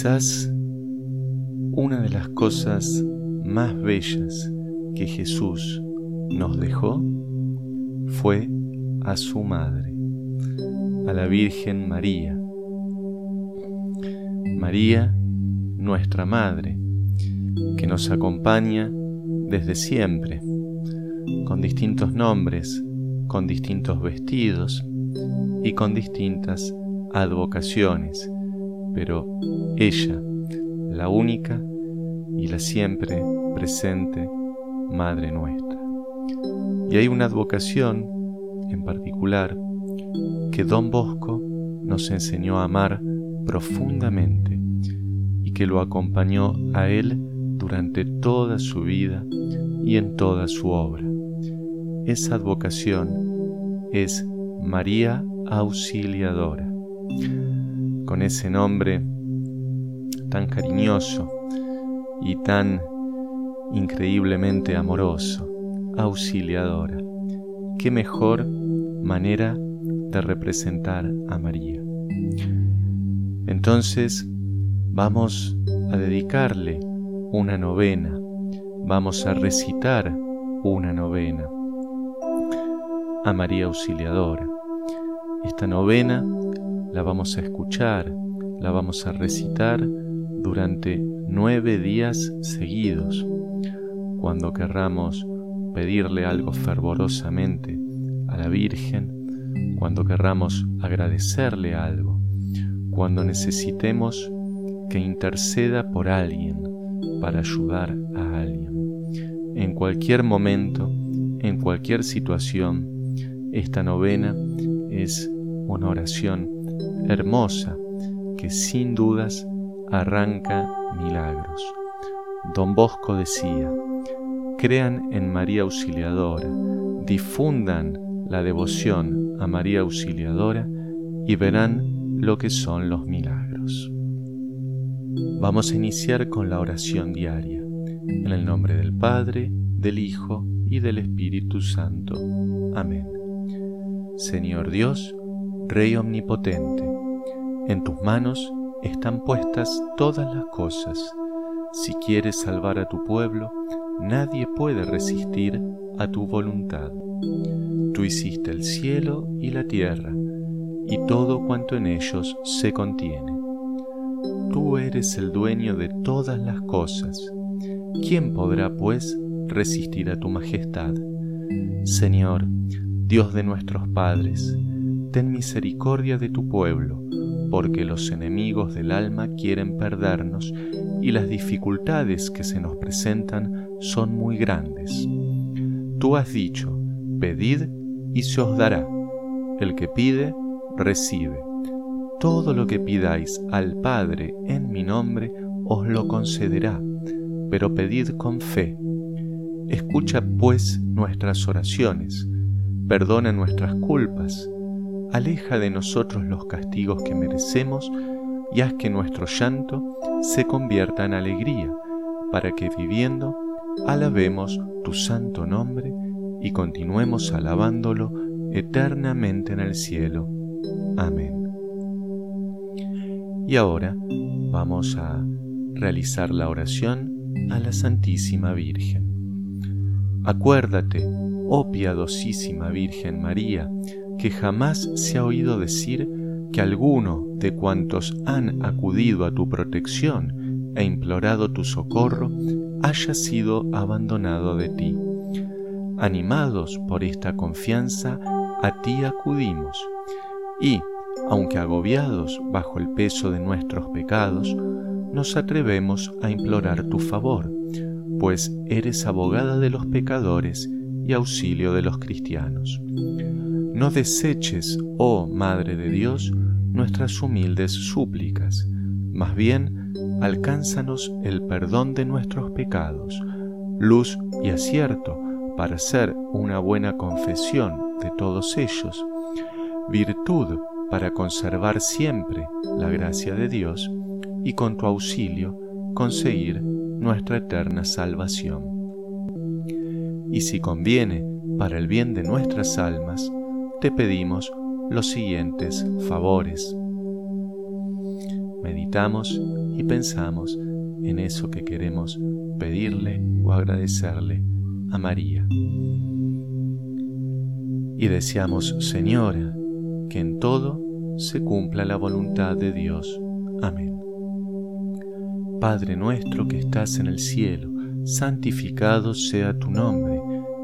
Quizás una de las cosas más bellas que Jesús nos dejó fue a su madre, a la Virgen María. María, nuestra Madre, que nos acompaña desde siempre, con distintos nombres, con distintos vestidos y con distintas advocaciones, pero ella, la única y la siempre presente Madre nuestra. Y hay una advocación en particular que Don Bosco nos enseñó a amar profundamente y que lo acompañó a él durante toda su vida y en toda su obra. Esa advocación es María Auxiliadora. Con ese nombre tan cariñoso y tan increíblemente amoroso, auxiliadora. ¿Qué mejor manera de representar a María? Entonces vamos a dedicarle una novena, vamos a recitar una novena a María Auxiliadora. Esta novena la vamos a escuchar, la vamos a recitar durante nueve días seguidos. Cuando querramos pedirle algo fervorosamente a la Virgen, cuando querramos agradecerle algo, cuando necesitemos que interceda por alguien para ayudar a alguien. En cualquier momento, en cualquier situación, esta novena es una oración hermosa que sin dudas arranca milagros. Don Bosco decía, crean en María Auxiliadora, difundan la devoción a María Auxiliadora y verán lo que son los milagros. Vamos a iniciar con la oración diaria, en el nombre del Padre, del Hijo y del Espíritu Santo. Amén. Señor Dios, Rey Omnipotente, en tus manos están puestas todas las cosas. Si quieres salvar a tu pueblo, nadie puede resistir a tu voluntad. Tú hiciste el cielo y la tierra, y todo cuanto en ellos se contiene. Tú eres el dueño de todas las cosas. ¿Quién podrá, pues, resistir a tu majestad? Señor, Dios de nuestros padres, ten misericordia de tu pueblo porque los enemigos del alma quieren perdernos y las dificultades que se nos presentan son muy grandes. Tú has dicho, pedid y se os dará. El que pide, recibe. Todo lo que pidáis al Padre en mi nombre, os lo concederá, pero pedid con fe. Escucha pues nuestras oraciones, perdona nuestras culpas, aleja de nosotros los castigos que merecemos y haz que nuestro llanto se convierta en alegría, para que viviendo alabemos tu santo nombre y continuemos alabándolo eternamente en el cielo. Amén. Y ahora vamos a realizar la oración a la Santísima Virgen. Acuérdate, oh piadosísima Virgen María, que jamás se ha oído decir que alguno de cuantos han acudido a tu protección e implorado tu socorro haya sido abandonado de ti. Animados por esta confianza, a ti acudimos y, aunque agobiados bajo el peso de nuestros pecados, nos atrevemos a implorar tu favor, pues eres abogada de los pecadores y auxilio de los cristianos. No deseches, oh Madre de Dios, nuestras humildes súplicas, más bien alcánzanos el perdón de nuestros pecados, luz y acierto para hacer una buena confesión de todos ellos, virtud para conservar siempre la gracia de Dios y con tu auxilio conseguir nuestra eterna salvación. Y si conviene para el bien de nuestras almas, te pedimos los siguientes favores. Meditamos y pensamos en eso que queremos pedirle o agradecerle a María. Y deseamos, Señora, que en todo se cumpla la voluntad de Dios. Amén. Padre nuestro que estás en el cielo, santificado sea tu nombre,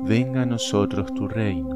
venga a nosotros tu reino,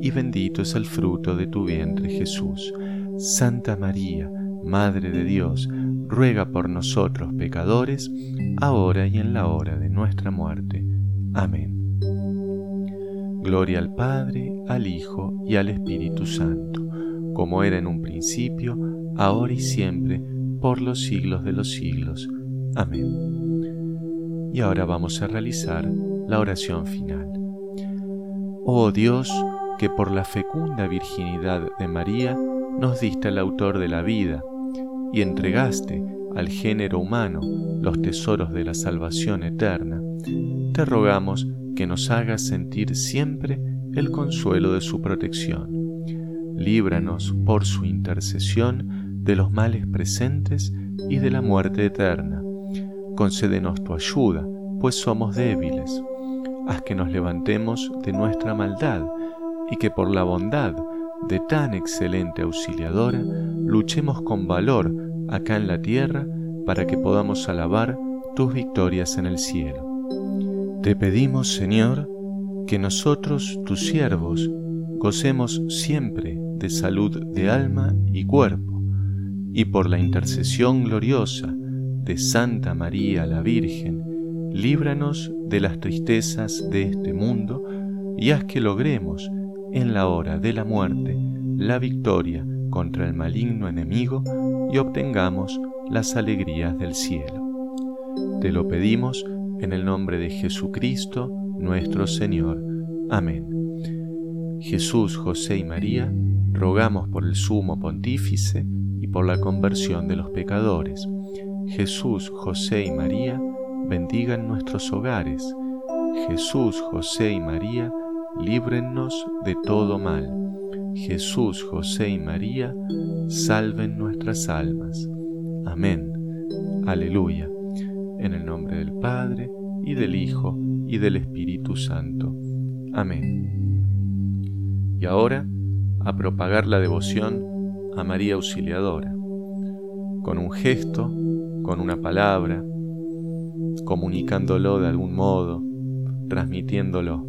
y bendito es el fruto de tu vientre Jesús. Santa María, Madre de Dios, ruega por nosotros pecadores, ahora y en la hora de nuestra muerte. Amén. Gloria al Padre, al Hijo y al Espíritu Santo, como era en un principio, ahora y siempre, por los siglos de los siglos. Amén. Y ahora vamos a realizar la oración final. Oh Dios, que por la fecunda virginidad de María nos diste el autor de la vida y entregaste al género humano los tesoros de la salvación eterna, te rogamos que nos hagas sentir siempre el consuelo de su protección. Líbranos por su intercesión de los males presentes y de la muerte eterna. Concédenos tu ayuda, pues somos débiles. Haz que nos levantemos de nuestra maldad y que por la bondad de tan excelente auxiliadora luchemos con valor acá en la tierra para que podamos alabar tus victorias en el cielo. Te pedimos, Señor, que nosotros, tus siervos, gocemos siempre de salud de alma y cuerpo, y por la intercesión gloriosa de Santa María la Virgen, líbranos de las tristezas de este mundo y haz que logremos en la hora de la muerte la victoria contra el maligno enemigo y obtengamos las alegrías del cielo. Te lo pedimos en el nombre de Jesucristo nuestro Señor. Amén. Jesús, José y María, rogamos por el sumo pontífice y por la conversión de los pecadores. Jesús, José y María, bendigan nuestros hogares. Jesús, José y María, líbrennos de todo mal. Jesús, José y María, salven nuestras almas. Amén. Aleluya. En el nombre del Padre, y del Hijo, y del Espíritu Santo. Amén. Y ahora, a propagar la devoción a María Auxiliadora, con un gesto, con una palabra, comunicándolo de algún modo, transmitiéndolo.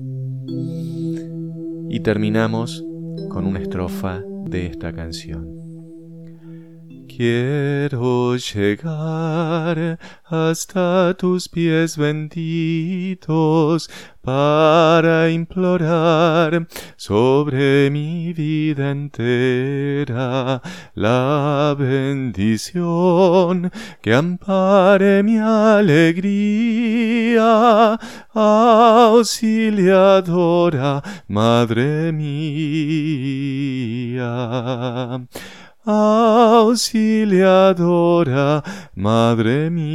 Y terminamos con una estrofa de esta canción. Quiero llegar hasta tus pies benditos para implorar sobre mi vida entera la bendición que ampare mi alegría, auxiliadora, Madre mía auxiliadora, Madre mía.